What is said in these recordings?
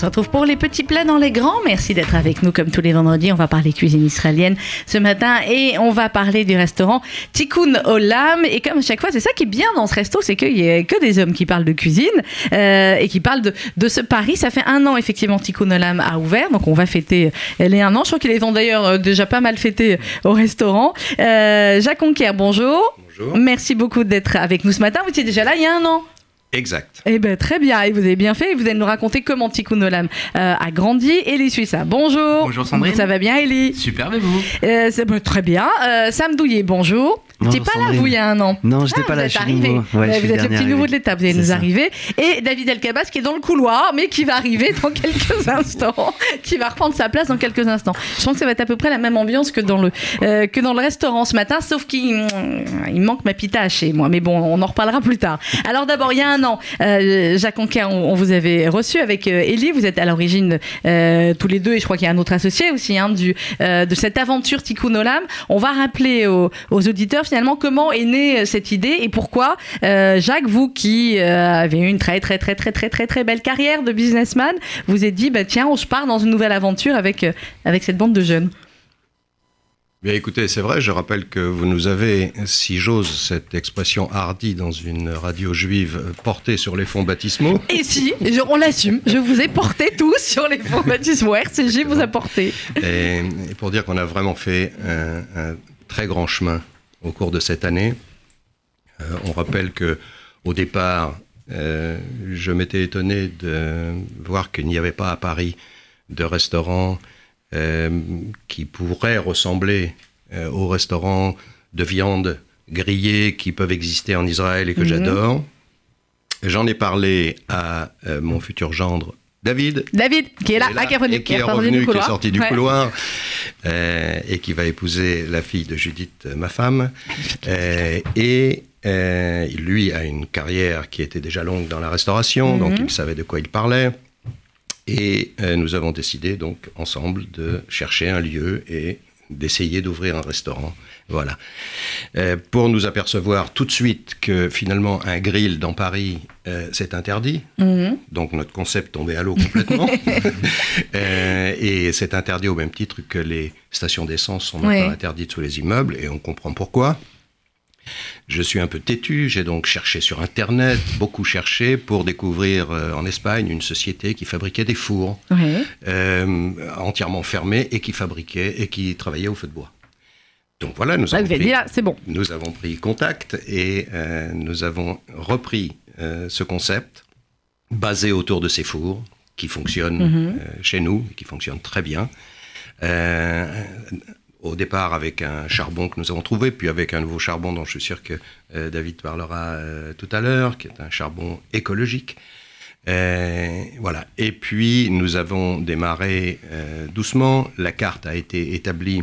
se retrouve pour les petits plats dans les grands. Merci d'être avec nous comme tous les vendredis. On va parler cuisine israélienne ce matin et on va parler du restaurant Tikkun Olam. Et comme à chaque fois, c'est ça qui est bien dans ce resto, c'est qu'il n'y a que des hommes qui parlent de cuisine euh, et qui parlent de, de, ce pari. Ça fait un an effectivement Tikkun Olam a ouvert, donc on va fêter les un an. Je crois qu'ils les ont d'ailleurs euh, déjà pas mal fêtés au restaurant. Euh, Jacques Conquer, bonjour. Bonjour. Merci beaucoup d'être avec nous ce matin. Vous étiez déjà là il y a un an. Exact. Eh ben très bien, et vous avez bien fait. Vous allez nous raconter comment Tikkun Olam euh, a grandi. Elie Suissa, bonjour. Bonjour Sandrine. Ça va bien, Elie Super, et vous? Euh, bah, Très bien. Euh, Sam Douillet, bonjour. N'étiez pas là, vous, il y a un an Non, j'étais Ah, pas vous là, êtes je suis nouveau. Ouais, je suis vous êtes le petit nouveau de l'étape, vous allez nous arriver. Et David Elkabas qui est dans le couloir, mais qui va arriver dans quelques instants, qui va reprendre sa place dans quelques instants. Je pense que ça va être à peu près la même ambiance que dans le, euh, que dans le restaurant ce matin, sauf qu'il mm, il manque ma pita hachée, moi. Mais bon, on en reparlera plus tard. Alors d'abord, il y a un an, euh, Jacques Anquer, on, on vous avait reçu avec euh, Elie. Vous êtes à l'origine euh, tous les deux, et je crois qu'il y a un autre associé aussi, hein, du, de cette aventure Tikkun Olam. On va rappeler aux, aux auditeurs finalement comment est née euh, cette idée et pourquoi, euh, Jacques, vous qui euh, avez eu une très très très très très très très belle carrière de businessman, vous êtes dit bah tiens, on se part dans une nouvelle aventure avec euh, avec cette bande de jeunes. Bien écoutez, c'est vrai, je rappelle que vous nous avez, si j'ose cette expression hardie dans une radio juive, portée sur les fonds baptismaux. Et si, je- on l'assume, je vous ai porté tous sur les fonds baptismaux. RCG vous a porté. Et, et pour dire qu'on a vraiment fait un, un très grand chemin au cours de cette année. Euh, on rappelle que au départ, euh, je m'étais étonné de voir qu'il n'y avait pas à Paris de restaurant euh, qui pourrait ressembler aux restaurants de viande grillée qui peuvent exister en Israël et que Mhm. j'adore. J'en ai parlé à mon futur gendre David, David, qui est là, qui est là qui est revenu, qui est sorti revenu, du qui est couloir. sorti du Ouais. couloir, euh, et qui va épouser la fille de Judith, euh, ma femme. Euh, et euh, lui a une carrière qui était déjà longue dans la restauration, donc Mhm. il savait de quoi il parlait. Et nous avons décidé donc ensemble de chercher un lieu et d'essayer d'ouvrir un restaurant. Voilà. Euh, pour nous apercevoir tout de suite que finalement un grill dans Paris, euh, c'est interdit. Mhm. Donc notre concept tombait à l'eau complètement. Euh, et c'est interdit au même titre que les stations d'essence sont maintenant Ouais. interdites sous les immeubles, et on comprend pourquoi. Je suis un peu têtu, j'ai donc cherché sur Internet, beaucoup cherché pour découvrir euh, en Espagne une société qui fabriquait des fours Ouais. euh, entièrement fermés et qui fabriquait et qui travaillait au feu de bois. Donc voilà, nous Là, avons pris- dit là, c'est bon. nous avons pris contact et euh, nous avons repris ce concept basé autour de ces fours qui fonctionnent Mhm. chez nous, qui fonctionnent très bien. Euh, au départ avec un charbon que nous avons trouvé, puis avec un nouveau charbon dont je suis sûr que euh, David parlera euh, tout à l'heure, qui est un charbon écologique. Euh, voilà. Et puis nous avons démarré doucement. La carte a été établie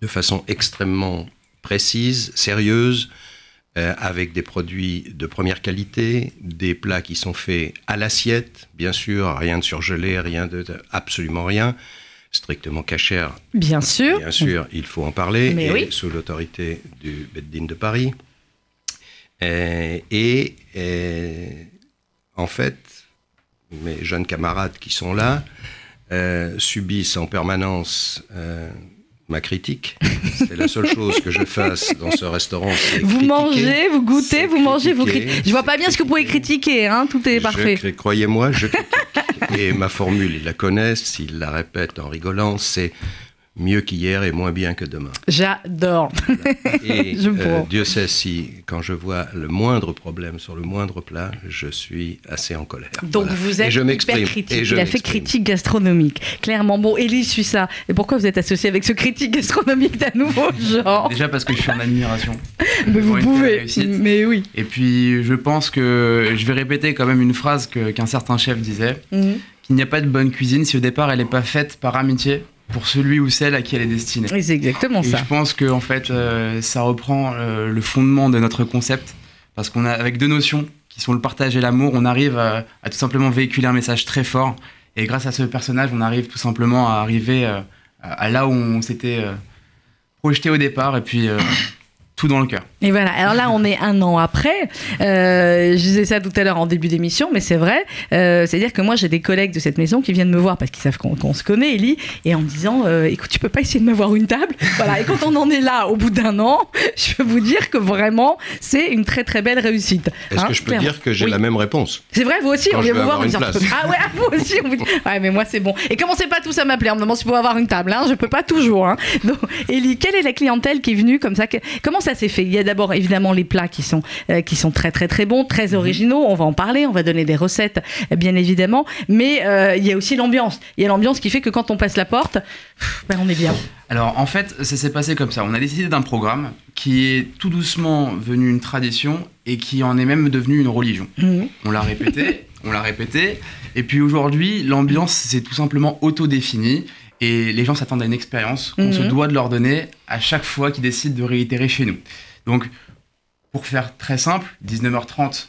de façon extrêmement précise, sérieuse, avec des produits de première qualité, des plats qui sont faits à l'assiette, bien sûr, rien de surgelé, rien de- absolument rien, strictement cachère, Bien sûr. bien sûr, il faut en parler, Mais et oui. sous l'autorité du Beddin de Paris. Euh, et euh, en fait, mes jeunes camarades qui sont là euh, subissent en permanence euh, ma critique. C'est la seule chose que je fasse dans ce restaurant. Vous critiquer. mangez, vous goûtez, vous mangez, vous critiquez. Je vois pas bien ce que vous pouvez critiquer, hein, tout est parfait. Croyez-moi, je critique. Et ma formule, ils la connaissent, ils la répètent en rigolant, c'est mieux qu'hier et moins bien que demain. J'adore. Et Je euh, vois. Dieu sait si, quand je vois le moindre problème sur le moindre plat, je suis assez en colère. Donc Voilà. vous Et êtes je hyper m'exprime. critique. Et je Il a fait critique gastronomique. Clairement. Bon, Élie, je suis ça. Et pourquoi vous êtes associé avec ce critique gastronomique d'un nouveau genre? Déjà parce que je suis en admiration. Mais vous pouvez. Mais oui. Et puis je pense que je vais répéter quand même une phrase que- qu'un certain chef disait Mhm. qu'il n'y a pas de bonne cuisine si au départ elle n'est pas faite par amitié pour celui ou celle à qui elle est destinée. Oui, c'est exactement Et ça. je pense que en fait, euh, ça reprend euh, le fondement de notre concept, parce qu'on a avec deux notions qui sont le partage et l'amour, on arrive à, à tout simplement véhiculer un message très fort. Et grâce à ce personnage, on arrive tout simplement à arriver euh, à, là où on s'était projeté au départ, et puis tout dans le cœur. Et voilà. Alors là, on est un an après. Euh, je disais ça tout à l'heure en début d'émission, mais c'est vrai. Euh, C'est-à-dire que moi, j'ai des collègues de cette maison qui viennent me voir parce qu'ils savent qu'on se connaît, Ellie, et en me disant euh, Écoute, tu peux pas essayer de m'avoir une table? Voilà. Et quand on en est là, au bout d'un an, je peux vous dire que vraiment, c'est une très très belle réussite. Est-ce Hein, que je peux clairement. dire que j'ai Oui. la même réponse? C'est vrai, vous aussi, Quand on vient vous voir, me place. Ah ouais, vous aussi, on vous dit Ouais, mais moi c'est bon. Et commencez pas tous à m'appeler en me demandant si vous pouvez avoir une table, hein, je peux pas toujours. Hein. Donc, Ellie, quelle est la clientèle qui est venue comme ça? Que- Comment ça s'est fait Il y a d'abord évidemment les plats qui sont, euh, qui sont très très très bons, Mhm. très originaux, on va en parler, on va donner des recettes euh, bien évidemment, mais euh, il y a aussi l'ambiance. Il y a l'ambiance qui fait que quand on passe la porte, ben, on est bien. Alors en fait, ça s'est passé comme ça. On a décidé d'un programme qui est tout doucement venu une tradition et qui en est même devenu une religion. Mhm. On l'a répété, on l'a répété. Et puis aujourd'hui, l'ambiance s'est tout simplement auto-définie. Et les gens s'attendent à une expérience qu'on Mhm. se doit de leur donner à chaque fois qu'ils décident de réitérer chez nous. Donc, pour faire très simple, 19h30,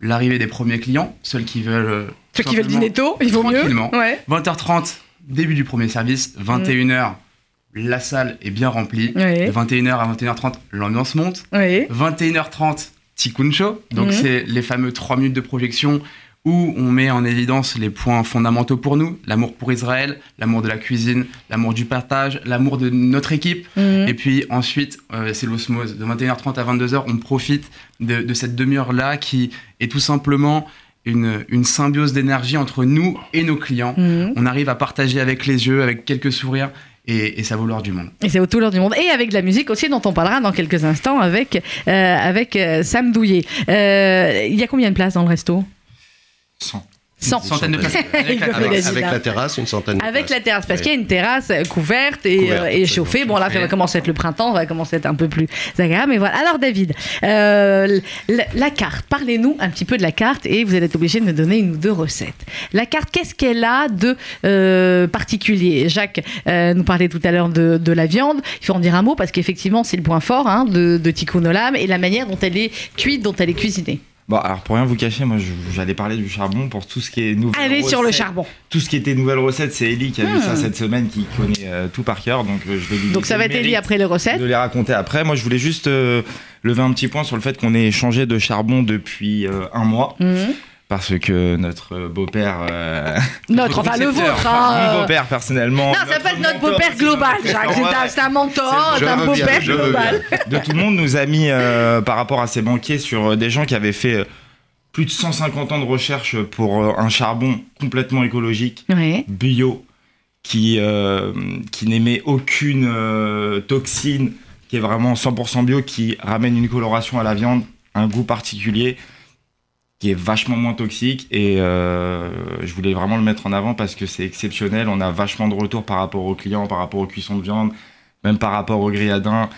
l'arrivée des premiers clients, ceux qui veulent. euh, Ceux qui veulent dîner tôt, il vaut mieux. Ouais. 20h30, début du premier service. 21h, la salle est bien remplie. De 21h à 21h30, l'ambiance monte. Ouais. 21h30, Tikkun Show. Donc, Mhm. c'est les fameux 3 minutes de projection où on met en évidence les points fondamentaux pour nous l'amour pour Israël, l'amour de la cuisine, l'amour du partage, l'amour de notre équipe. Mhm. Et puis ensuite, euh, c'est l'osmose. De 21h30 à 22h, on profite de, de cette demi-heure-là qui est tout simplement une, une symbiose d'énergie entre nous et nos clients. Mhm. On arrive à partager avec les yeux, avec quelques sourires, et, et ça vaut l'or du monde. Et c'est autour l'heure du monde. Et avec de la musique aussi, dont on parlera dans quelques instants avec, euh, avec euh, Sam Douillet. Euh, Il y a combien de places dans le resto? 100. 100. Une centaine de places. Avec la Avec là. la terrasse, une centaine de Avec places. la terrasse, parce Ouais. qu'il y a une terrasse euh, couverte et, Couverte, euh, et chauffée. Bon, là, ça va commencer à être le printemps, ça va commencer à être un peu plus agréable. Mais voilà. Alors, David, euh, la, la carte, parlez-nous un petit peu de la carte et vous allez être obligé de me donner une ou deux recettes. La carte, qu'est-ce qu'elle a de euh, particulier? Jacques euh, nous parlait tout à l'heure de, de la viande. Il faut en dire un mot parce qu'effectivement, c'est le point fort hein, de, de Tikkun Olam et la manière dont elle est cuite, dont elle est cuisinée. Bon, alors pour rien vous cacher, moi j'allais parler du charbon pour tout ce qui est nouvelle Allez sur le charbon. Tout ce qui était nouvelle recette, c'est Ellie qui a vu Hmm. ça cette semaine, qui connaît euh, tout par cœur, donc euh, je vais lui Donc, ça va être Ellie après les recettes. de les raconter après. Moi je voulais juste euh, lever un petit point sur le fait qu'on ait changé de charbon depuis un mois, Mhm. Parce que notre beau-père... euh, Notre, enfin le vôtre. enfin, hein, mon beau-père personnellement... Non, ça être notre beau-père global, Jacques. C'est un- mentor, c'est un beau-père global. de tout le monde nous a mis euh, par rapport à ces banquiers sur euh, des gens qui avaient fait plus de 150 ans de recherche pour un charbon complètement écologique, bio, qui, qui n'émet aucune toxine, qui est vraiment 100% bio, qui ramène une coloration à la viande, un goût particulier, qui est vachement moins toxique. Et euh, je voulais vraiment le mettre en avant parce que c'est exceptionnel. On a vachement de retours par rapport aux clients, par rapport aux cuissons de viande, même par rapport aux grilladins.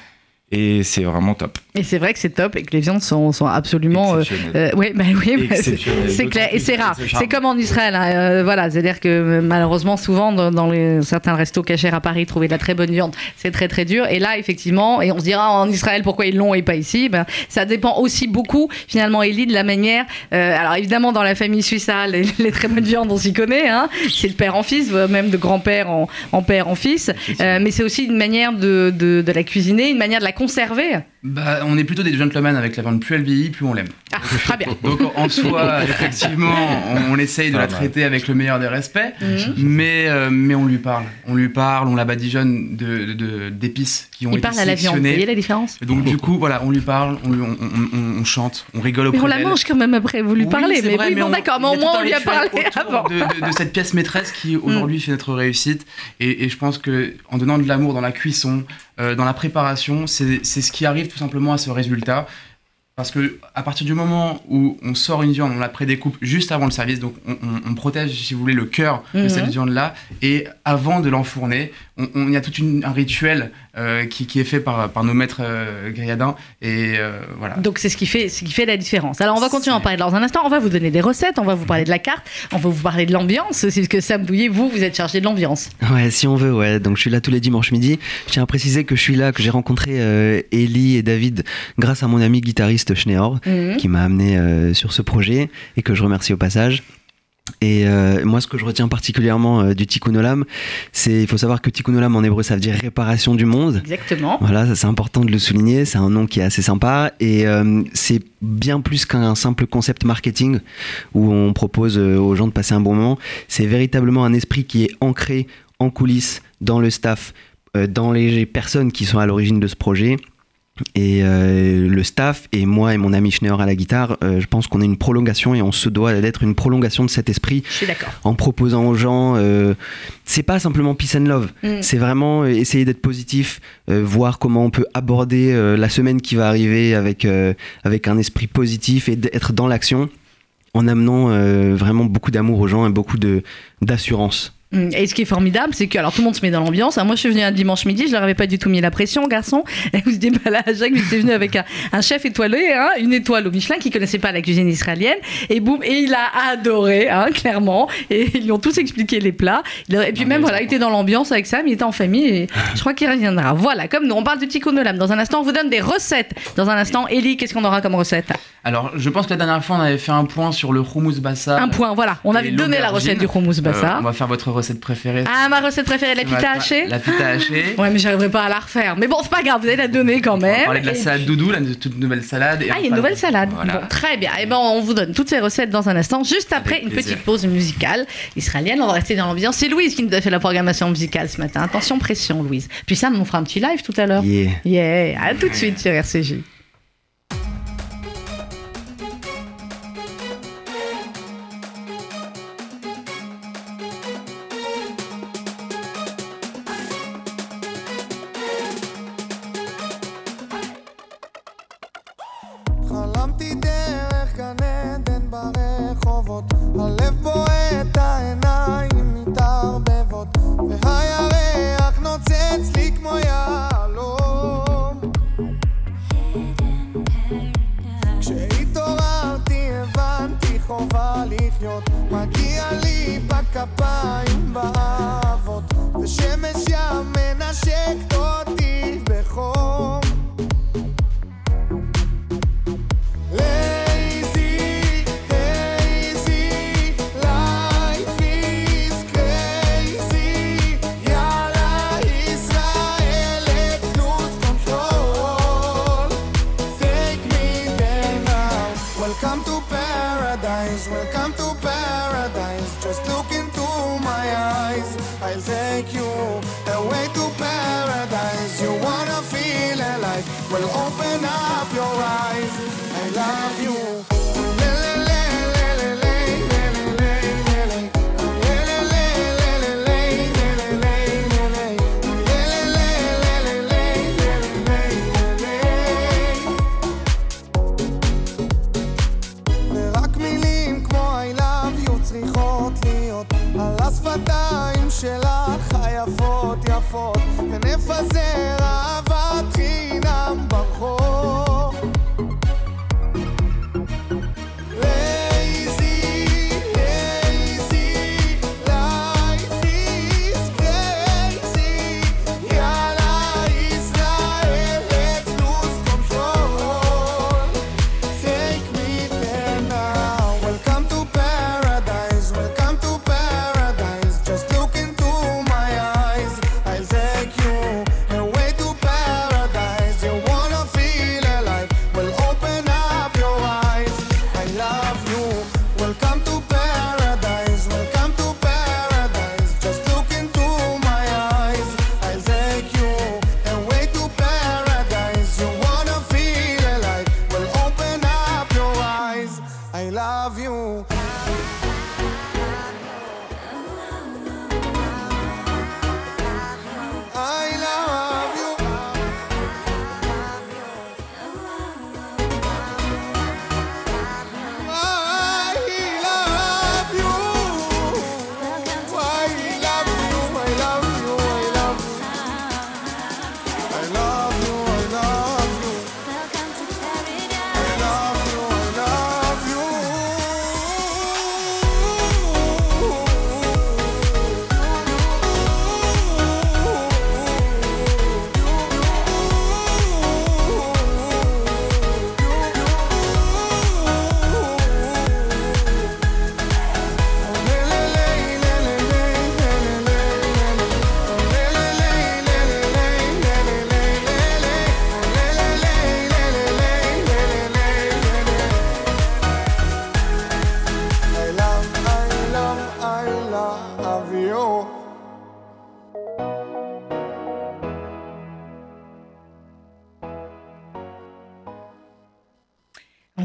Et c'est vraiment top. Et c'est vrai que c'est top et que les viandes sont, sont absolument. euh, euh, bah oui, bah, c'est- Exceptionnel. c'est clair et c'est rare. C'est comme en Israël, hein, euh, voilà. C'est-à-dire que euh, malheureusement, souvent dans, les, certains restos cachers à Paris, trouver de la très bonne viande, c'est très très dur. Et là, effectivement, et on se dira en Israël pourquoi ils l'ont et pas ici? Ben, ça dépend aussi beaucoup finalement, Elie, de la manière. alors évidemment, dans la famille suissa, les, les très bonnes viandes, on s'y connaît. Hein, c'est de père en fils, même de grand-père en, en père en fils. Mais c'est aussi une manière de, de, de la cuisiner, une manière de la conserver. Bah, on est plutôt des gentlemen avec la viande. Plus elle vieillit, plus on l'aime. Ah, très bien. Donc en soi, effectivement, on, on essaye de Pas la traiter avec le meilleur des respects, Mhm. mais, euh, mais on lui parle. On lui parle, on la badigeonne de- de- d'épices qui ont Il été parle à la viande. Vous voyez la différence Et Donc du coup, voilà, on lui parle, on, lui- on, on- on- on chante, on rigole Mais auprès on la mange quand même après, vous lui Oui, parlez. Mais vrai, oui, bon on- d'accord, mais au moins on lui a parlé avant. De, de- de cette pièce maîtresse qui aujourd'hui fait notre réussite. Et, et je pense que en donnant de l'amour dans la cuisson, euh, dans la préparation, c'est c'est ce qui arrive tout simplement à ce résultat. Parce que à partir du moment où on sort une viande, on la prédécoupe juste avant le service, donc on, on- on protège, si vous voulez, le cœur de Mhm. cette viande-là. Et avant de l'enfourner, on, y a tout un rituel euh, qui, qui est fait par, par nos maîtres euh, grilladins. Et euh, voilà. Donc c'est ce qui fait, ce qui fait la différence. Alors on va continuer à en parler dans un instant. On va vous donner des recettes, on va vous parler de la carte, on va vous parler de l'ambiance aussi, parce que Sam Douillet, vous, vous êtes chargé de l'ambiance. Ouais, si on veut, ouais. Donc je suis là tous les dimanches midi. Je tiens à préciser que je suis là, que j'ai rencontré euh, Ellie et David grâce à mon ami guitariste Schneor, Mhm. qui m'a amené euh, sur ce projet et que je remercie au passage. Et euh, moi, ce que je retiens particulièrement euh, du Tikkun Olam, c'est il faut savoir que Tikkun Olam en hébreu, ça veut dire réparation du monde. Exactement. Voilà, ça, c'est important de le souligner. C'est un nom qui est assez sympa et euh, c'est bien plus qu'un simple concept marketing où on propose euh, aux gens de passer un bon moment. C'est véritablement un esprit qui est ancré en coulisses, dans le staff, euh, dans les personnes qui sont à l'origine de ce projet. Et euh, le staff et moi et mon ami Schneur à la guitare, euh, je pense qu'on est une prolongation et on se doit d'être une prolongation de cet esprit Je suis d'accord. en proposant aux gens. euh, c'est pas simplement peace and love, Mm. c'est vraiment euh, essayer d'être positif, voir comment on peut aborder la semaine qui va arriver avec, avec un esprit positif et d'être dans l'action en amenant vraiment beaucoup d'amour aux gens et beaucoup d'assurance. Mm. Et ce qui est formidable, c'est que alors tout le monde se met dans l'ambiance. Alors, moi, je suis venue un dimanche midi, je leur avais pas du tout mis la pression, garçon. Et vous dites, bah là, Jacques, j'étais venu avec un, un chef étoilé, hein, une étoile au Michelin, qui connaissait pas la cuisine israélienne. Et boum, et il a adoré, hein, clairement. Et ils lui ont tous expliqué les plats. Et puis Ah, même, voilà, il était dans l'ambiance avec Sam, il était en famille. Et je crois qu'il reviendra. Voilà, comme nous, on parle du tikkun olam. Dans un instant, on vous donne des recettes. Dans un instant, Ellie, qu'est-ce qu'on aura comme recette? Alors, je pense que la dernière fois, on avait fait un point sur le hummus bassa. Un point, voilà. On avait donné la recette du hummus Euh, bassa. on va faire votre recette préférée. Ah, ma recette préférée, la pita hachée La pita hachée. Ouais, mais j'arriverai pas à la refaire. Mais bon, c'est pas grave, vous allez la donner quand On va même. parler de la salade doudou, la toute nouvelle salade. et Ah, il y a une nouvelle salade. Voilà. Bon, très bien. Et ben, on vous donne toutes ces recettes dans un instant, juste après Avec une plaisir. petite pause musicale israélienne. On va rester dans l'ambiance. C'est Louise qui nous a fait la programmation musicale ce matin. Attention, pression, Louise. Puis Sam, on fera un petit live tout à l'heure. Yeah. Yeah, à tout de suite sur RCJ. חובה לחיות, מגיע לי בכפיים באהבות, ושמש ים מנשקת אותי בחום.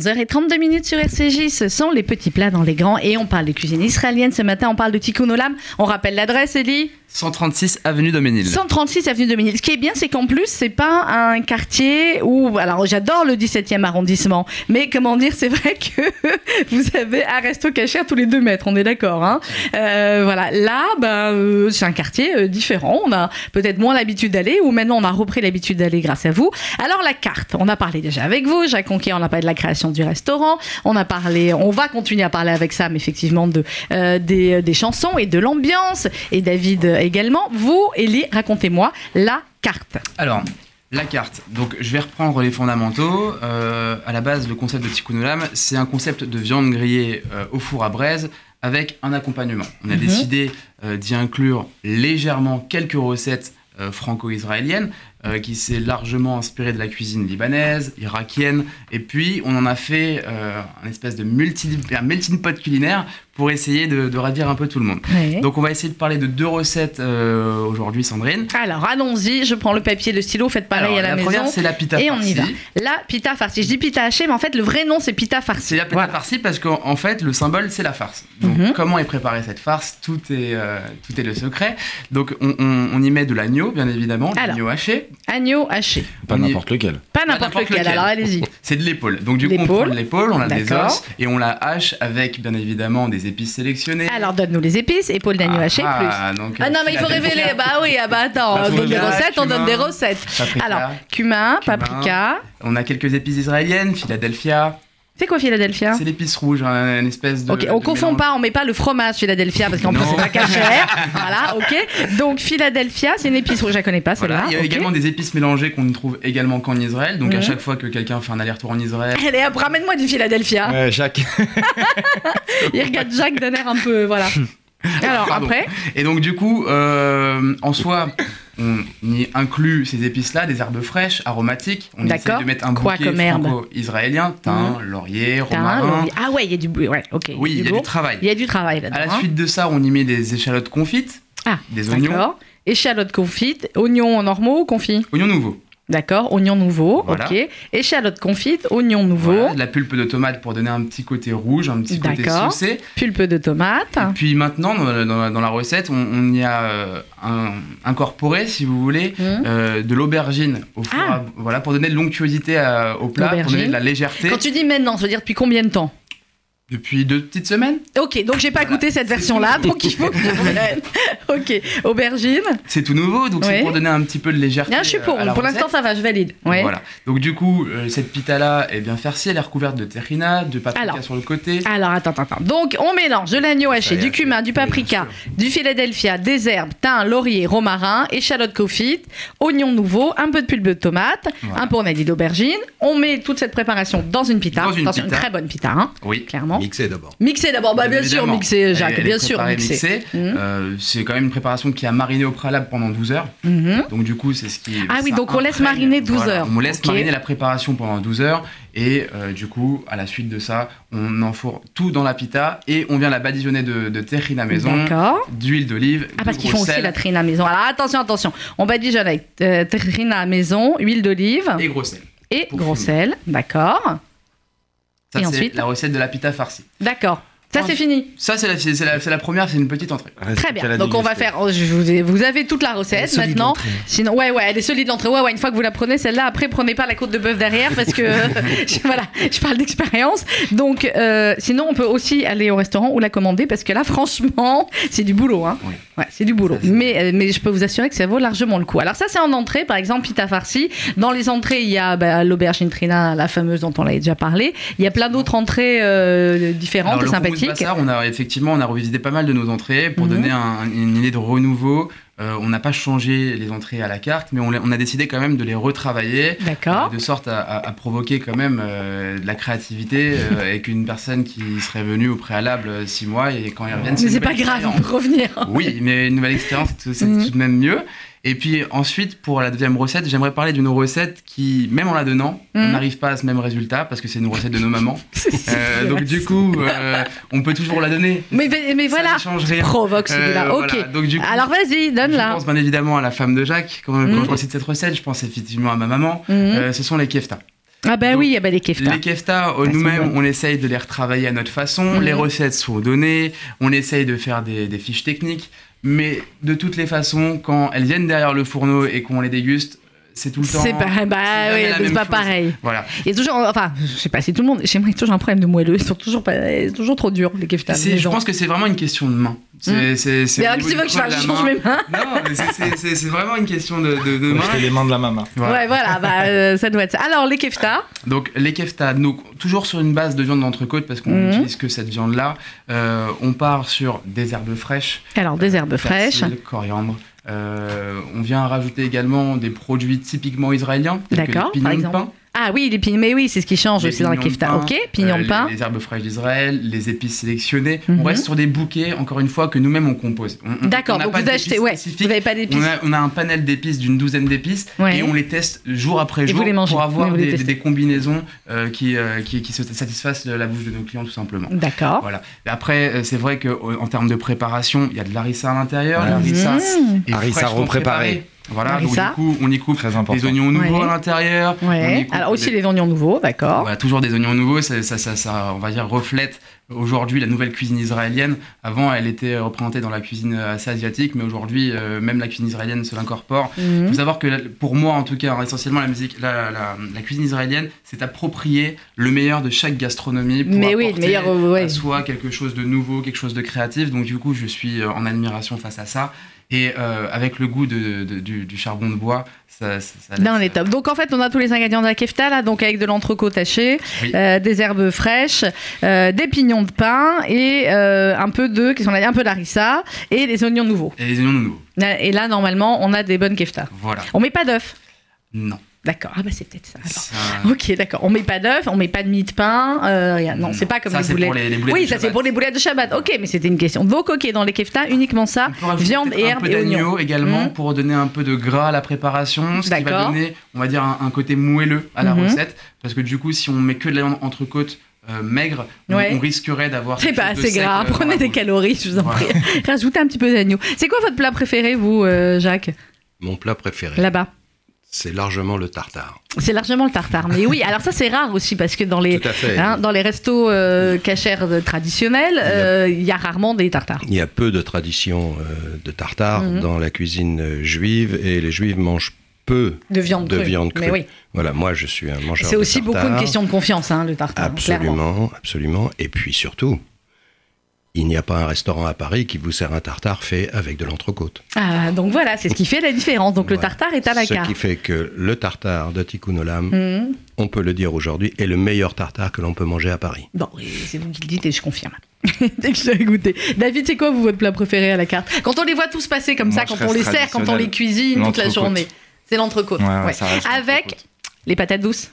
11h32 minutes sur RCJ, ce sont les petits plats dans les grands et on parle de cuisine israélienne. Ce matin, on parle de tikkun olam. On rappelle l'adresse, Elie 136 avenue Doménil. 136 avenue de Ménil. Ce qui est bien, c'est qu'en plus, c'est pas un quartier où. Alors, j'adore le 17e arrondissement, mais comment dire, c'est vrai que vous avez un resto caché à tous les deux mètres, on est d'accord. Hein Euh, voilà. Là, bah, euh, c'est un quartier euh, différent. On a peut-être moins l'habitude d'aller, ou maintenant on a repris l'habitude d'aller grâce à vous. Alors, la carte, on a parlé déjà avec vous. Jacques Conquier, on a parlé de la création du restaurant. On a parlé, on va continuer à parler avec Sam, effectivement, de, des, chansons et de l'ambiance. Et David également. Vous, Elie, racontez-moi la carte. Alors, la carte. Donc, je vais reprendre les fondamentaux. Euh, à la base, le concept de Tikkun Olam, c'est un concept de viande grillée euh, au four à braise avec un accompagnement. On a Mhm. décidé euh, d'y inclure légèrement quelques recettes franco-israéliennes qui s'est largement inspiré de la cuisine libanaise, irakienne, et puis on en a fait un espèce de melting pot culinaire pour essayer de, de ravir un peu tout le monde. Donc on va essayer de parler de deux recettes euh, aujourd'hui, Sandrine. Alors, allons-y. Je prends le papier, le stylo. Faites pareil Alors, à la, la première, maison. c'est la pita Et on y va. farcie. La pita farcie. Je dis pita hachée, mais en fait, le vrai nom, c'est pita farcie. C'est la pita Voilà. farcie parce qu'en en fait, le symbole, c'est la farce. Donc, Mhm. comment est préparée cette farce? Tout est, euh, tout est le secret. Donc, on, on- on y met de l'agneau, bien évidemment, l'agneau haché. Agneau haché. Pas y- n'importe lequel. Pas n'importe lequel. lequel. Alors, allez-y. C'est de l'épaule. Donc, du coup, on prend de l'épaule, on a des os et on la hache avec, bien évidemment, des épices sélectionnées. Alors, donne-nous les épices. Épaule d'agneau Ah, haché, plus. ah, donc, Ah non, mais il faut révéler. Bah oui, ah bah attends, on donne des recettes, on donne des recettes. paprika. Alors, cumin, Cumin. paprika. On a quelques épices israéliennes, Philadelphia. C'est quoi Philadelphia C'est l'épice rouge, hein, une espèce de. Ok, on de confond mélange. pas, on met pas le fromage Philadelphia parce qu'en plus c'est pas cachère. voilà, ok. Donc Philadelphia, c'est une épice rouge, je la connais pas Voilà. celle-là. Il y a également des épices mélangées qu'on ne trouve également qu'en Israël. Donc, à Mhm. chaque fois que quelqu'un fait un aller-retour en Israël, Allez, ramène-moi du Philadelphia. Ouais, Jacques. Il regarde Jacques d'un air un peu, voilà. Alors Pardon. après, Et donc du coup, euh, en soi, on y inclut ces épices-là, des herbes fraîches, aromatiques. On essaie de mettre un Quoi bouquet comme herbe franco-israélien, thym, laurier, t'as un romarin. laurier. Ah ouais, il y a du ouais, ok. Oui, il y a du travail. Il y a du travail là-dedans. À la hein. suite de ça, on y met des échalotes confites, ah, des oignons, d'accord. Échalotes confites, oignons normaux ou confits? Oignons nouveaux. D'accord, oignons nouveaux, Voilà. ok. Échalotes confites, oignons nouveaux, Voilà, de la pulpe de tomate pour donner un petit côté rouge, un petit côté saucé. pulpe de tomate. Et puis maintenant, dans, la- dans la- dans la recette, on, on y a euh, un- incorporé, si vous voulez, Hum. euh, de l'aubergine au four Ah. à- voilà, pour donner de l'onctuosité au plat, pour donner de la légèreté. Quand tu dis maintenant, ça veut dire depuis combien de temps? Depuis deux petites semaines Ok, donc j'ai pas Voilà. goûté cette version-là, donc il faut que. Ok, aubergine. C'est tout nouveau, donc Ouais. c'est pour donner un petit peu de légèreté. Bien, je suis pour. euh, la Pour l'instant, ça va, je valide. Ouais. Voilà. Donc du coup, euh, cette pita-là est bien farcie, elle est recouverte de terrina, de paprika Alors. sur le côté. Alors, attends, attends, attends. Donc, on mélange de l'agneau haché, du cumin, du paprika, du Philadelphia, des herbes, thym, laurier, romarin, échalote confite, oignons nouveaux, un peu de pulpe de tomate, Voilà. un peu, on a dit, d'aubergine. On met toute cette préparation dans une pita. Dans une pita. très bonne pita, hein, Oui. clairement. Mixé d'abord. Mixer d'abord, bah, bien sûr, mixer, Jacques, Elle- elle est bien sûr, mixée. Mhm. Euh, c'est quand même une préparation qui a mariné au préalable pendant 12 heures. Mhm. Donc du coup, c'est ce qui. Ah oui, donc on laisse mariner 12 Voilà, heures. On laisse mariner la préparation pendant 12 heures et euh, du coup, à la suite de ça, on enfourne tout dans la pita et on vient la badigeonner de, de terrine à maison, D'accord. d'huile d'olive, Ah, parce qu'ils font aussi sel la trina à maison. Alors, attention, attention. On badigeonne avec euh, trina à maison, huile d'olive et gros sel. et gros fumer. sel. D'accord. Ça, Et c'est ensuite la recette de la pita farcie. D'accord. Ça, c'est fini. Ça, c'est la, c'est la, c'est la première, c'est une petite entrée. Très bien. Donc, on va faire. oh, je vous, ai- vous avez toute la recette maintenant. Sinon, ouais, ouais, elle est solide l'entrée. Ouais, ouais, une fois que vous la prenez, celle-là, après, prenez pas la côte de bœuf derrière parce que. je- voilà, je parle d'expérience. Donc, euh, sinon, on peut aussi aller au restaurant ou la commander parce que là, franchement, c'est du boulot. Hein. Oui. Ouais, c'est du boulot. Mais, euh, mais je peux vous assurer que ça vaut largement le coup. Alors, ça, c'est en entrée, par exemple, pita farci. Dans les entrées, il y a bah, l'aubergine trina, la fameuse dont on l'avait déjà parlé. Il y a plein d'autres entrées euh, différentes Alors, et le Bassar, on a effectivement on a revisité pas mal de nos entrées pour Mhm. donner un- une idée de renouveau. Euh, on n'a pas changé les entrées à la carte, mais on, a décidé quand même de les retravailler. Euh, de sorte à, à- à provoquer quand même euh, de la créativité avec une personne qui serait venue au préalable six mois et quand ils reviennent Mais c'est pas grave, on peut revenir. Oui, mais une nouvelle expérience, c'est c'est Mhm. tout de même mieux. Et puis ensuite, pour la deuxième recette, j'aimerais parler d'une recette qui, même en la donnant, on Mhm. n'arrive pas à ce même résultat parce que c'est une recette de nos mamans. Euh, donc du coup, euh, on peut toujours la donner. Mais, mais, mais voilà, provoque celui-là. Euh, ok. voilà. Donc du coup, Alors vas-y, je donne-la. pense bien évidemment à la femme de Jacques. Quand, quand Mhm. je recite cette recette, je pense effectivement à ma maman. Euh, ce sont les keftas. Ah bah Donc, oui, ah bah les kefta. Les kefta, Elles sont nous-mêmes, on essaye de les retravailler à notre façon. Les recettes sont données. On essaye de faire des, des fiches techniques. Mais de toutes les façons, quand elles viennent derrière le fourneau et qu'on les déguste, c'est tout le temps. C'est pas, bah jamais oui, la c'est même pas chose. pareil. Voilà. Il y a toujours, enfin, je sais pas si tout le monde, chez moi, il y a toujours un problème de moelleux. Ils sont toujours, pas, c'est toujours trop durs, les kefta. C'est- je pense que c'est vraiment une question de main. C'est, c'est, c'est alors, que tu veux que je fasse change mes mains? Non, mais c'est, c'est- c'est- c'est vraiment une question de, de, de main. Les mains de la maman. Voilà. Ouais, voilà, bah, euh, ça doit être ça. Alors, les kefta. Donc les kefta, donc, toujours sur une base de viande d'entrecôte parce qu'on n'utilise que cette viande-là. Euh, on part sur des herbes fraîches, Alors, des herbes fraîches. persil, coriandre. Euh, on vient rajouter également des produits typiquement israéliens, tels que les pignons de pain. Ah oui, les pignons, mais oui, c'est ce qui change aussi dans la kefta. pain, Ok, pignons euh, de pain. Les, les herbes fraîches d'Israël, les épices sélectionnées. Mhm. On reste sur des bouquets, encore une fois, que nous-mêmes on compose. D'accord, donc pas vous achetez, ouais, vous n'avez pas d'épices. On a, on a un panel d'épices d'une douzaine d'épices Ouais. et on les teste jour après jour pour avoir des, combinaisons euh, qui, euh, qui, qui se satisfassent la bouche de nos clients tout simplement. D'accord. Voilà. Après, euh, c'est vrai qu'en termes de préparation, il y a de l'arissa à l'intérieur. Voilà. L'arissa Mmh. est fraîchement repréparé. Voilà, donc du coup, on y coupe Très des important. oignons nouveaux Ouais. à l'intérieur. on y Ouais. coupe Alors, aussi des- les oignons nouveaux, d'accord. voilà, toujours des oignons nouveaux, ça, ça, ça, ça, on va dire, reflète aujourd'hui la nouvelle cuisine israélienne. Avant, elle était représentée dans la cuisine assez asiatique, mais aujourd'hui, euh, même la cuisine israélienne se l'incorpore. Il Mhm. faut savoir que pour moi, en tout cas, hein, essentiellement, la, musique, la, la- la cuisine israélienne, c'est approprier le meilleur de chaque gastronomie pour Mais oui, le apporter meilleur, euh, ouais. à soi quelque chose de nouveau, quelque chose de créatif. Donc du coup, je suis euh, en admiration face à ça. Et euh, avec le goût de, de- du, du charbon de bois, ça, ça, ça Dans laisse- les tops. Donc en fait, on a tous les ingrédients de la kefta là, donc avec de l'entrecôte haché, Oui. euh, des herbes fraîches, euh, des pignons de pain et euh, un peu de, qu'est-ce qu'on a dit, un peu d'harissa et des oignons nouveaux. Et les oignons nouveaux. Et là, normalement, on a des bonnes kefta. Voilà. On met pas d'œufs. Non. D'accord. Ah bah c'est peut-être ça. alors. Ça- Ok, d'accord. On met pas d'œufs, on met pas de mie de pain, euh, rien. Non, c'est pas comme ça, les c'est boulets. pour les, les boulettes Oui, de ça c'est pour les boulettes de Shabbat. Ok, mais c'était une question. Donc ok, dans les kefta, uniquement ça, viande et un herbes peu et oignons. d'agneau également Mhm. pour donner un peu de gras à la préparation, ce qui va donner, on va dire, un, un côté moelleux à la Mhm. recette. Parce que du coup, si on met que de la viande entrecôte euh, maigre, on- Ouais. on, risquerait d'avoir. C'est pas assez gras. euh, Prenez des calories, je vous en prie. Rajoutez un petit peu d'agneau. C'est quoi votre plat préféré, vous, euh, Jacques, Mon plat préféré, là-bas c'est largement le tartare. C'est largement le tartare. Mais oui, alors ça c'est rare aussi parce que dans les fait. hein, dans les restos euh, cachers euh, traditionnels, euh, il y a rarement des tartares. Il y a peu de traditions euh, de tartare Mhm. dans la cuisine juive et les juifs mangent peu. De viande De crue. viande Mais crue. oui, Voilà, moi je suis un mangeur c'est de aussi beaucoup une question de confiance, hein, le tartare. clairement. Absolument, absolument. Et puis surtout, il n'y a pas un restaurant à Paris qui vous sert un tartare fait avec de l'entrecôte. Ah, donc voilà, c'est ce qui fait la différence. Donc le Voilà. tartare est à la Ce carte. qui fait que le tartare de Tikkun Olam, Mhm. on peut le dire aujourd'hui, est le meilleur tartare que l'on peut manger à Paris. Bon, c'est vous qui le dites et je confirme. Dès que je l'ai goûté. David, c'est quoi vous votre plat préféré à la carte? Quand on les voit tous passer comme Moi, ça, quand on les sert, quand on les cuisine toute la journée, c'est l'entrecôte. Ouais, ouais, Ouais. ça reste Avec les patates douces,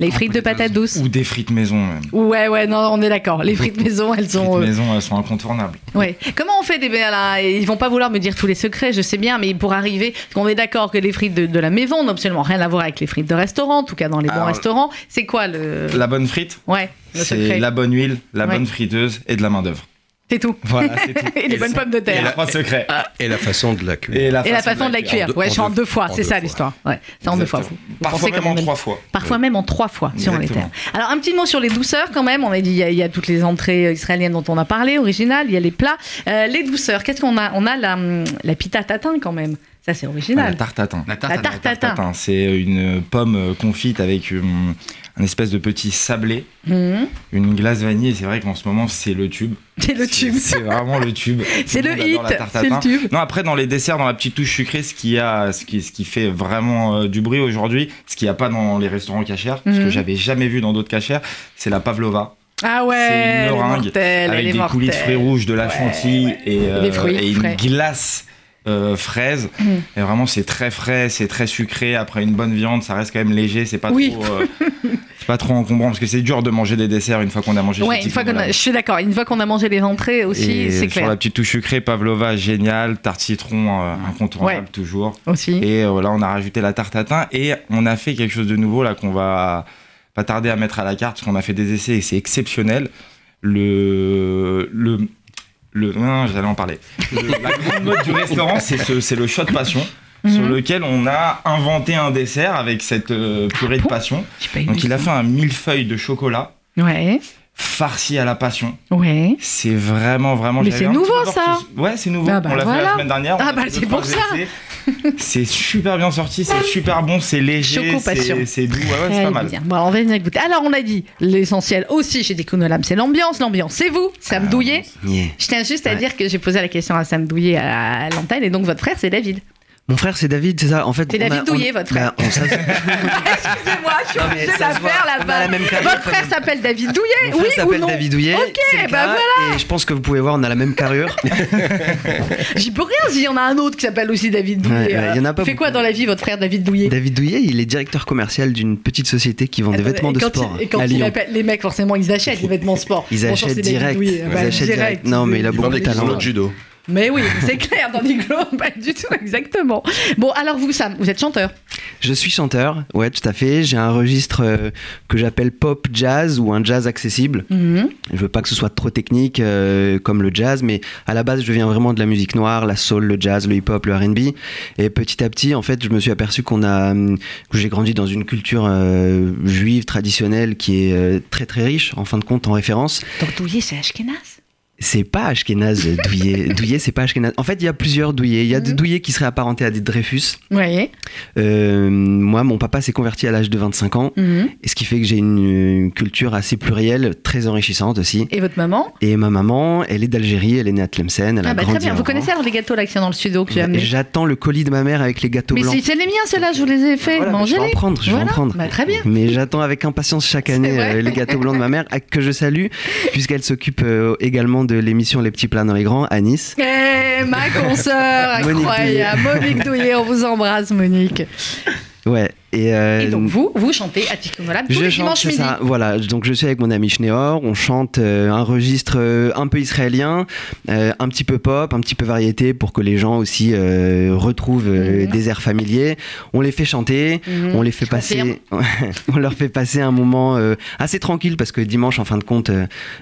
les frites de patates douces. Ou des frites maison même. Ouais, ouais, non, on est d'accord. Les frites maison, elles Les sont. frites euh, maison, elles sont incontournables. Ouais. Comment on fait des là? Ils vont pas vouloir me dire tous les secrets, je sais bien, mais pour arriver, parce qu'on est d'accord que les frites de, de la maison n'ont absolument rien à voir avec les frites de restaurant, en tout cas dans les bons Alors, restaurants. C'est quoi le La bonne frite, Ouais, c'est la bonne huile, la Ouais. bonne friteuse et de la main d'œuvre. C'est tout. Voilà, c'est tout. Et les Et bonnes pommes de Et terre. les trois secrets. Et la façon de la cuire. Et la façon de la cuire. Ouais, je suis en deux fois, c'est ça l'histoire. Ouais, c'est en deux fois. Vous, Exactement. vous Parfois même en on trois fois. Parfois même en trois fois, sur les terres. Exactement. Alors, un petit mot sur les douceurs quand même. On a dit, il y a, il y a toutes les entrées israéliennes dont on a parlé, originales, il y a les plats. Euh, les douceurs, qu'est-ce qu'on a? On a la, la pita tatin quand même. Ça, c'est La original. tarte tatin. La tarte La tarte tatin. C'est une pomme confite avec euh, un espèce de petit sablé, Hum, une glace vanille. C'est vrai qu'en ce moment, c'est le tube. C'est le tube. C'est vraiment le tube. C'est le hit. C'est le tube. Non, après, dans les desserts, dans la petite touche sucrée, ce qui, a, ce qui, ce qui fait vraiment euh, du bruit aujourd'hui, ce qu'il n'y a pas dans les restaurants cachers, ce Mhm. que j'avais jamais vu dans d'autres cachers, c'est la pavlova. Ah ouais. c'est une meringue mortelle, avec des coulis de fruits rouges, de la Ouais, chantilly ouais. et, euh, et une frais. glace euh, fraise. Mhm. Et vraiment, c'est très frais, c'est très sucré. Après une bonne viande, ça reste quand même léger. C'est pas Oui. trop, euh, c'est pas trop encombrant parce que c'est dur de manger des desserts une fois qu'on a mangé. Ouais, une fois qu'on a, je suis d'accord. Une fois qu'on a mangé les entrées aussi, c'est Sur clair. la petite touche sucrée, pavlova, génial. Tarte citron, euh, incontournable Ouais. toujours. Aussi. Et euh, là, on a rajouté la tarte tatin et on a fait quelque chose de nouveau là qu'on va pas tarder à mettre à la carte parce qu'on a fait des essais et c'est exceptionnel. Le le le non, j'allais en parler. Le- la grande mode du restaurant, c'est ce- c'est le shot passion. sur Mhm. lequel on a inventé un dessert avec cette euh, purée de bon? passion. Donc il a fait un millefeuille de chocolat Ouais, farci à la passion. ouais. C'est vraiment, vraiment. Mais c'est nouveau, ça. Ouais, c'est nouveau. Ah bah on l'a fait la semaine dernière. Ah bah, c'est pour ça. c'est super bien sorti, c'est super bon, c'est léger, c'est doux. Ouais, ouais, c'est pas mal. bien. Bon, alors, on va venir goûter. Alors, on a dit, l'essentiel aussi chez Déconolam, c'est l'ambiance. L'ambiance, c'est vous, Sam Douillet. Yeah. Je tiens juste à dire que j'ai posé la question à Sam Douillet à l'antenne, et donc votre frère, c'est David. Mon frère, c'est David, c'est ça. En fait, C'est a- David on- Douillet, votre frère. Bah, Excusez-moi, je suis obligée de la faire là-bas. Votre frère s'appelle David Douillet, Mon frère oui ou s'appelle non David Douillet. Ok, bah cas, voilà. Et je pense que vous pouvez voir, on a la même carrure. J'y peux rien s'il y en a un autre qui s'appelle aussi David Douillet. Ouais, ouais, il y en a Euh, pas fait quoi beaucoup. dans la vie, votre frère David Douillet David Douillet, il est directeur commercial d'une petite société qui vend des vêtements de quand sport il- et quand il appelle les mecs, forcément, ils achètent les vêtements sport. Ils Bonjour, achètent direct. Ils Bah, achètent direct. Non, mais il a Il beaucoup de talent. de judo. Mais oui, c'est clair, dans Niglo, pas du tout, exactement. Bon, alors vous, Sam, vous êtes chanteur Je suis chanteur, ouais, tout à fait. J'ai un registre euh, que j'appelle pop jazz ou un jazz accessible. Mhm. Je veux pas que ce soit trop technique euh, comme le jazz, mais à la base, je viens vraiment de la musique noire, la soul, le jazz, le hip-hop, le R&B. Et petit à petit, en fait, je me suis aperçu qu'on a, hum, que j'ai grandi dans une culture euh, juive traditionnelle qui est euh, très très riche, en fin de compte, en référence. Donc c'est Ashkenaz? C'est pas Ashkenaz, euh, Douillet. Douillet, c'est pas Ashkenaz. En fait, il y a plusieurs Douillets. Il y a des Mhm. Douillets qui seraient apparentés à des Dreyfus. Oui. Euh, moi, mon papa s'est converti à l'âge de 25 ans. Mhm. Et ce qui fait que j'ai une, une culture assez plurielle, très enrichissante aussi. Et votre maman? Et ma maman, elle est d'Algérie, elle est née à Tlemcen, elle a Ah bah très bien. en Vous connaissez alors les gâteaux là qui sont dans le studio que j'ai amenés J'attends le colis de ma mère avec les gâteaux Mais blancs. c'est c'est les miens ceux-là, je vous les ai fait. Voilà, bah, je vais en prendre, je vais en prendre. Bah, très bien. Mais j'attends avec impatience chaque année euh, les gâteaux blancs de ma mère, que je salue, puisqu'elle s'occupe euh, également de l'émission Les Petits Plats dans les Grands à Nice. Eh, ma consoeur, incroyable. Monique Douillet, on vous embrasse, Monique. Ouais. Et, euh, Et donc vous, vous chantez à Ticonolam tous je les chante, dimanches midi. ça. Voilà, donc je suis avec mon ami Schneor, on chante euh, un registre euh, un peu israélien, un petit peu pop, un petit peu variété pour que les gens aussi retrouvent Mhm. des airs familiers. On les fait chanter, Mhm. on les fait Je passer, on leur fait passer un moment assez tranquille parce que dimanche, en fin de compte,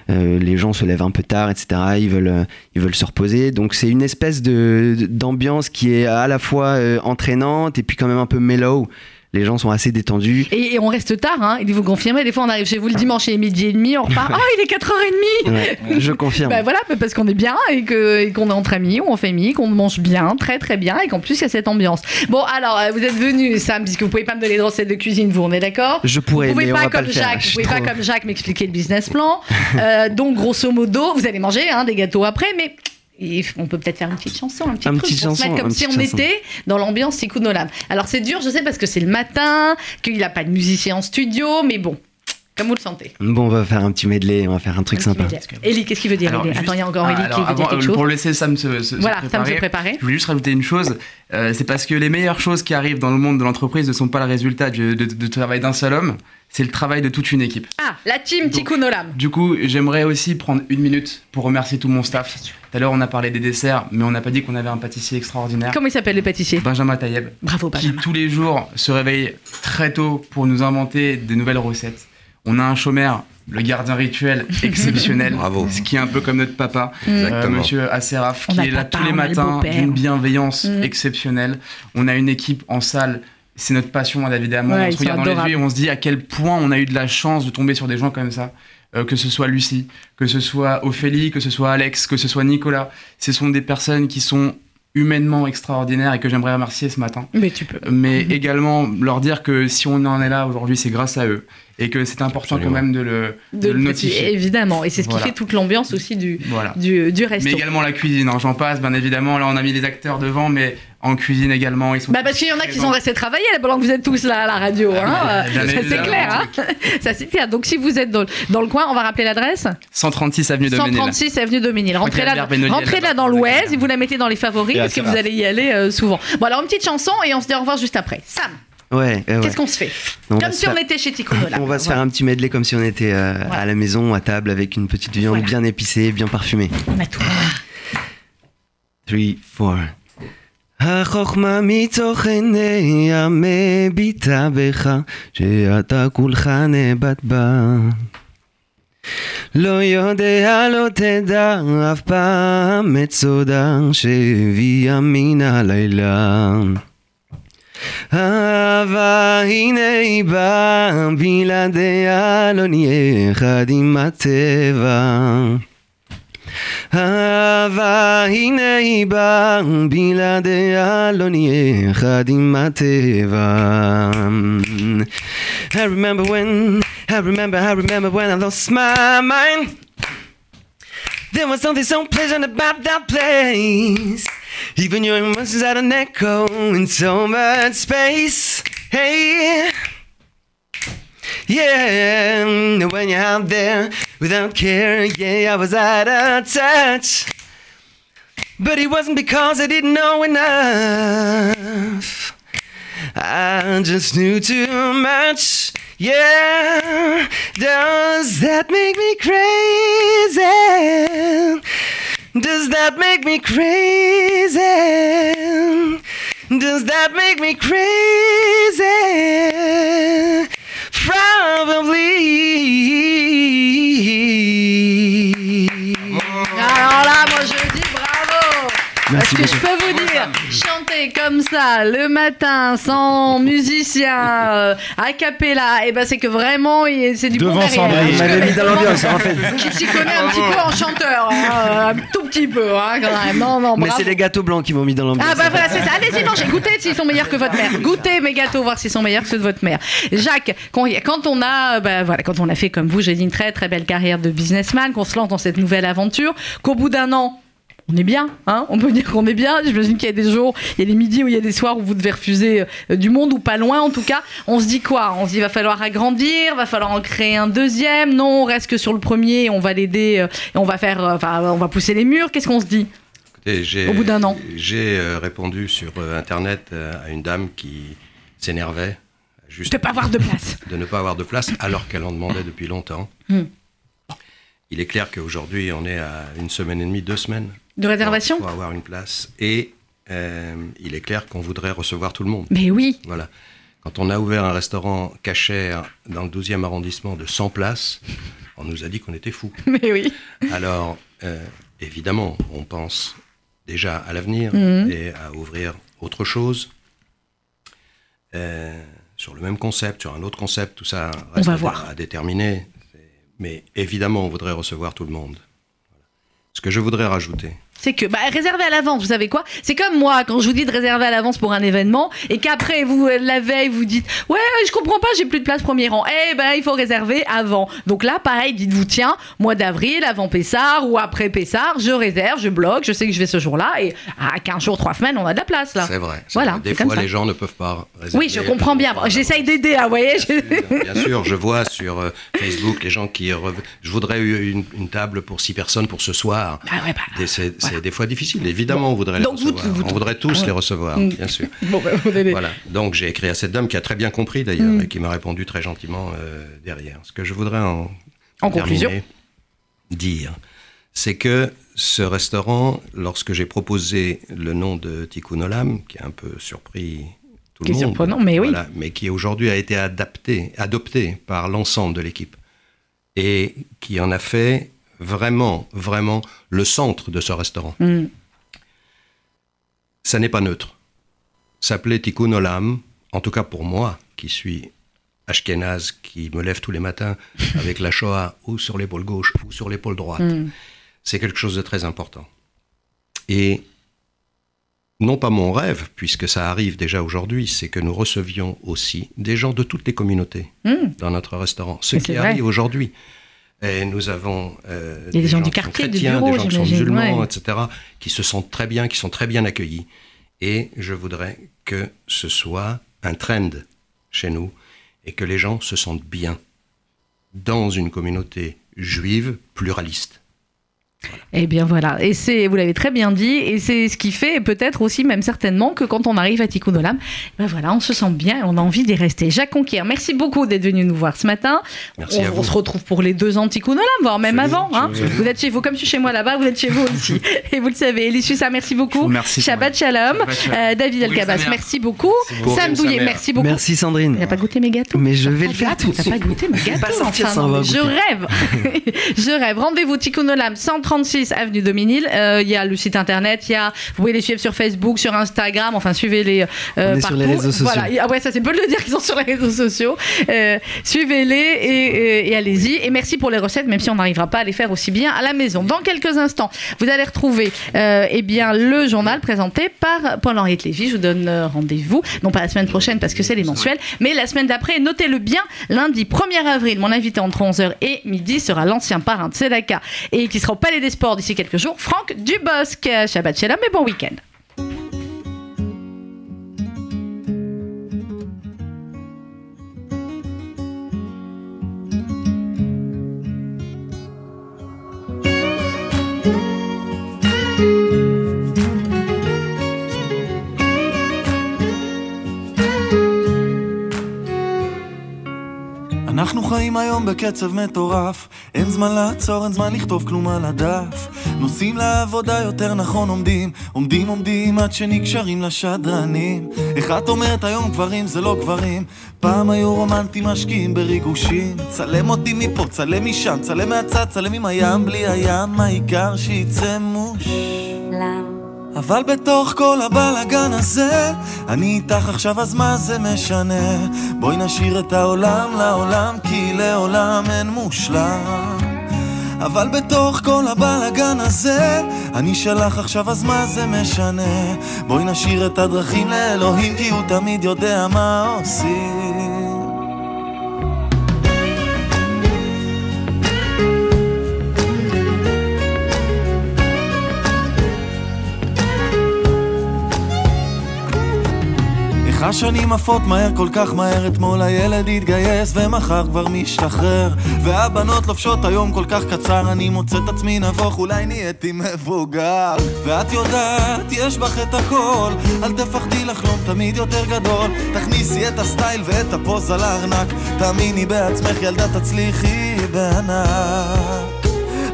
les gens se lèvent un peu tard, etc. Ils veulent, ils veulent se reposer. Donc c'est une espèce de d'ambiance qui est à la fois entraînante et puis quand même un peu mellow. Les gens sont assez détendus. Et, et on reste tard, hein. il vous confirmer. Des fois, on arrive chez vous le dimanche, il est midi et demi, on repart. Ah, il est 4h30 Ouais, je confirme. Bah voilà, parce qu'on est bien et et qu'on est entre amis, ou en famille, qu'on mange bien, très très bien, et qu'en plus il y a cette ambiance. Bon, alors euh, vous êtes venu, Sam, puisque vous pouvez pas me donner de recettes de cuisine, vous, on est d'accord? Je pourrais, vous pouvez mais on pas va pas comme le faire. Jacques, vous pouvez pas comme Jacques m'expliquer le business plan. Euh, donc grosso modo, vous allez manger hein, des gâteaux après, mais il- on peut peut-être faire une petite chanson, un petit Un truc petite pour se mettre comme si petit on chanson. était dans l'ambiance Tikkun Olam. Alors c'est dur, je sais, parce que c'est le matin, qu'il n'a pas de musicien en studio, mais bon, comme vous le sentez. Bon, on va faire un petit medley, on va faire un truc Un sympa. Eli, qu'est-ce qu'il veut dire Alors, Eli juste- Attends, il y a encore Ah, alors, qui veut dire quelque chose. Pour laisser Sam se, se- se Voilà, Sam se préparer, préparer. je voulais juste rajouter une chose. euh, c'est parce que les meilleures choses qui arrivent dans le monde de l'entreprise ne sont pas le résultat du de, de travail d'un seul homme, c'est le travail de toute une équipe. Ah, la team Tikkun Olam. Du coup, j'aimerais aussi prendre une minute pour remercier tout mon staff. Tout à l'heure, on a parlé des desserts, mais on n'a pas dit qu'on avait un pâtissier extraordinaire. Comment il s'appelle le pâtissier? Benjamin Taïeb, Bravo, qui Benjamin. tous les jours se réveille très tôt pour nous inventer des nouvelles recettes. On a un chômeur, le gardien rituel exceptionnel, Bravo. ce qui est un peu comme notre papa, euh. Monsieur Asseraf, On qui est là papa, tous les on le matins beau-père. d'une bienveillance Mm. exceptionnelle. On a une équipe en salle. C'est notre passion, évidemment. Ouais, on ils se sont regarde dans les yeux et on se dit à quel point on a eu de la chance de tomber sur des gens comme ça. Euh, que ce soit Lucie, que ce soit Ophélie, que ce soit Alex, que ce soit Nicolas. Ce sont des personnes qui sont humainement extraordinaires et que j'aimerais remercier ce matin. Mais tu peux. Mais également leur dire que si on en est là aujourd'hui, c'est grâce à eux. Et que c'est important Absolument. quand même de le, de De le le notifier. Évidemment. Et c'est ce qui fait toute l'ambiance aussi du, Voilà. du, du resto. Mais également la cuisine, hein, j'en passe, bien évidemment. Là, on a mis les acteurs devant, mais en cuisine également, ils sont. Bah parce qu'il y en a qui sont restés travailler là, pendant que vous êtes tous là à la radio. Hein. Ah, Ça c'est clair. Hein. Ça c'est clair. Donc si vous êtes dans, dans le coin, on va rappeler l'adresse 136 avenue de Ménil. 136 avenue de Ménil. Rentrez là, rentrez là dans l'Ouest et vous la mettez dans les favoris parce que vous allez y aller euh, souvent. Bon alors une petite chanson et on se dit au revoir juste après. Sam, Ouais, ouais. qu'est-ce qu'on se fait On Comme si faire- on était chez Olam. On va se faire un petit medley comme si on était euh, Voilà. à la maison, à table, avec une petite viande Voilà. bien épicée, bien parfumée. On a tout. 3, 4. החוכמה מתוך עיני המביטה בך, שאתה כולך נאבד בה. לא יודע, לא תדע אף פעם את סודה שהביאה מן הלילה. אהבה הנה היא באה, בלעדיה לא נהיה אחד עם הטבע. אהבה הנה היא באה, בלעדיה לא נהיה אחד עם הטבע. I remember when, I remember, I remember when I lost my mind. There was something so pleasant about that place. Even your emotions had an echo in so much space. Hey. Yeah, when you're out there without care, yeah, I was out of touch. But it wasn't because I didn't know enough. I just knew too much. Yeah, does that make me crazy? Does that make me crazy? Does that make me crazy? Probably. Alors là, moi je dis bravo Parce que je peux vous dire, chanter comme ça le matin sans musicien, euh, a cappella, et ben c'est que vraiment il- c'est du bon Devant derrière. Sandrine. Je connais mis dans l'ambiance, en fait. Qui s'y connaît un petit peu en chanteur, hein, un tout petit peu, hein, quand même. Non, non, Mais bravo. c'est les gâteaux blancs qui m'ont mis dans l'ambiance. Ah bah voilà, c'est ça. Allez-y, mangez, goûtez s'ils sont meilleurs que votre mère. Goûtez mes gâteaux, voir s'ils sont meilleurs que ceux de votre mère. Jacques, quand quand on a, bah, voilà, quand on a fait comme vous, j'ai dit une très très belle carrière de businessman, qu'on se lance dans cette nouvelle aventure, qu'au bout d'un an, on est bien, hein on peut dire qu'on est bien. J'imagine qu'il y a des jours, il y a des midis où il y a des soirs où vous devez refuser euh, du monde ou pas loin en tout cas. On se dit quoi? On se dit va falloir agrandir, va falloir en créer un deuxième. Non, on reste que sur le premier, on va l'aider euh, et on va faire, euh, enfin, on va pousser les murs. Qu'est-ce qu'on se dit? Écoutez, Au bout d'un an. J'ai répondu sur Internet à une dame qui s'énervait juste De pas avoir de place. de ne pas avoir de place alors qu'elle en demandait depuis longtemps. Hmm. Il est clair qu'aujourd'hui, on est à une semaine et demie, deux semaines De réservation pour avoir une place. Et euh, il est clair qu'on voudrait recevoir tout le monde. Mais oui. Voilà. Quand on a ouvert un restaurant cachère dans le 12e arrondissement de 100 places, on nous a dit qu'on était fous. Mais oui. Alors, euh, évidemment, on pense déjà à l'avenir Mhm. et à ouvrir autre chose. Euh, sur le même concept, sur un autre concept, tout ça reste va à, voir. à déterminer. Mais évidemment, on voudrait recevoir tout le monde. Ce que je voudrais rajouter, C'est que bah, réserver à l'avance, vous savez quoi? C'est comme moi quand je vous dis de réserver à l'avance pour un événement et qu'après vous euh, la veille vous dites ouais je comprends pas j'ai plus de place premier rang. Eh ben il faut réserver avant. Donc là pareil dites-vous tiens mois d'avril avant Pessard ou après Pessard je réserve je bloque je sais que je vais ce jour-là et à 15 jours 3 semaines on a de la place là. c'est vrai. Voilà, vrai. Des fois, les gens ne peuvent pas réserver. Oui je comprends bien. J'essaye d'aider hein, vous voyez. Bien sûr, je vois sur euh, Facebook les gens qui. Je voudrais une, une table pour six personnes pour ce soir. Ah ouais, bah, Des- C'est des fois difficile. Évidemment, on voudrait les Donc recevoir. vous- on voudrait tous ouais. les recevoir, Mm. bien sûr. Bon, bah, vous Voilà. Donc j'ai écrit à cette dame qui a très bien compris d'ailleurs Mm. et qui m'a répondu très gentiment euh, derrière. Ce que je voudrais en, En conclusion. dire, c'est que ce restaurant, lorsque j'ai proposé le nom de Tikkun Olam, qui a un peu surpris tout Qui le est monde, surprenant, mais oui. voilà, mais qui aujourd'hui a été adapté, adopté par l'ensemble de l'équipe et qui en a fait vraiment, vraiment le centre de ce restaurant. Mm. Ça n'est pas neutre. S'appeler Tikkun Olam, en tout cas pour moi, qui suis Ashkenaz, qui me lève tous les matins avec la Shoah ou sur l'épaule gauche ou sur l'épaule droite, Mm. c'est quelque chose de très important. Et non pas mon rêve, puisque ça arrive déjà aujourd'hui, c'est que nous recevions aussi des gens de toutes les communautés Mm. dans notre restaurant. Ce qui vrai. arrive aujourd'hui. Et nous avons euh, des gens du qui sont quartier, du chrétiens, bureau, des gens qui sont musulmans, ouais. etc., qui se sentent très bien, qui sont très bien accueillis. Et je voudrais que ce soit un trend chez nous et que les gens se sentent bien dans une communauté juive pluraliste. Eh bien voilà, et c'est, vous l'avez très bien dit, et c'est ce qui fait peut-être aussi, même certainement, que quand on arrive à Tikkun Olam, ben voilà, on se sent bien et on a envie d'y rester. Jacques Conquier, merci beaucoup d'être venu nous voir ce matin. Merci on, à on vous. se retrouve pour les deux ans de Tikkun Olam, voire même avant. hein. Vous êtes chez vous, comme je suis chez moi là-bas, vous êtes chez vous aussi. et vous le savez. Elie ça merci beaucoup. remercie, Shabbat Shalom. Shabbat Shalom. Euh, David mère. merci beaucoup. Sam Sa Douillet, merci beaucoup. Merci Sandrine. Tu n'as pas goûté mes gâteaux Mais je vais T'as le faire tout T'as pas goûté mes gâteaux Pas sortir enfin, sans non, avoir mais Je rêve Je rêve Rendez-vous Tikkun Olam 130 36 avenue Dominil. Euh, Il y a le site internet, il y a, vous pouvez les suivre sur Facebook, sur Instagram, enfin suivez-les euh, partout. sur les réseaux sociaux. Voilà. Ah ouais, ça c'est peu de le dire qu'ils sont sur les réseaux sociaux. Euh, Suivez-les et, et- et allez-y. Et merci pour les recettes, même si on n'arrivera pas à les faire aussi bien à la maison. Dans quelques instants, vous allez retrouver euh, eh bien, le journal présenté par Paul-Henri Lévy. Je vous donne euh, rendez-vous, non pas la semaine prochaine parce que c'est les mensuels, mais la semaine d'après. Notez-le bien, lundi 1er avril, mon invité entre 11h et midi sera l'ancien parrain de Sedaka et qui sera au Palais des Sports d'ici quelques jours, Franck Dubosc. Shabbat Shalom et bon week-end. חיים היום בקצב מטורף. אין זמן לעצור, אין זמן לכתוב כלום על הדף. נוסעים לעבודה יותר נכון עומדים. עומדים עומדים עד שנקשרים לשדרנים. את אומרת היום גברים זה לא גברים. פעם היו רומנטים משקיעים בריגושים. צלם אותי מפה, צלם משם, צלם מהצד, צלם עם הים. בלי הים העיקר שיצא מוש אבל בתוך כל הבלאגן הזה, אני איתך עכשיו אז מה זה משנה? בואי נשאיר את העולם לעולם, כי לעולם אין מושלם. אבל בתוך כל הבלאגן הזה, אני שלך עכשיו אז מה זה משנה? בואי נשאיר את הדרכים לאלוהים, כי הוא תמיד יודע מה עושים. השנים עפות מהר כל כך מהר אתמול הילד התגייס ומחר כבר משתחרר. והבנות לובשות היום כל כך קצר אני מוצא את עצמי נבוך אולי נהייתי מבוגר. ואת יודעת יש בך את הכל אל תפחדי לחלום תמיד יותר גדול. תכניסי את הסטייל ואת הפוזה לארנק תאמיני בעצמך ילדה תצליחי בענק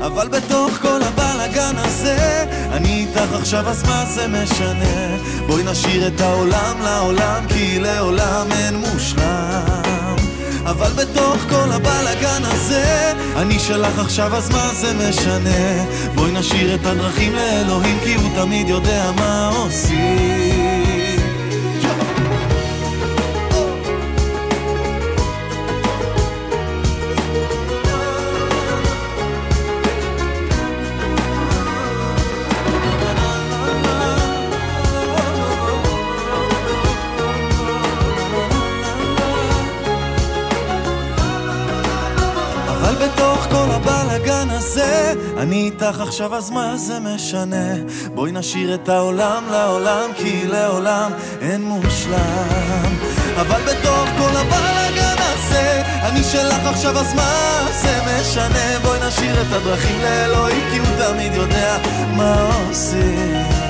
אבל בתוך כל הבלאגן הזה אני איתך עכשיו אז מה זה משנה? בואי נשאיר את העולם לעולם כי לעולם אין מושלם. אבל בתוך כל הבלאגן הזה אני שלך עכשיו אז מה זה משנה? בואי נשאיר את הדרכים לאלוהים כי הוא תמיד יודע מה עושים הזה. אני איתך עכשיו אז מה זה משנה? בואי נשאיר את העולם לעולם כי לעולם אין מושלם. אבל בתוך כל הבלאגן הזה אני שלך עכשיו אז מה זה משנה? בואי נשאיר את הדרכים לאלוהים כי הוא תמיד יודע מה עושים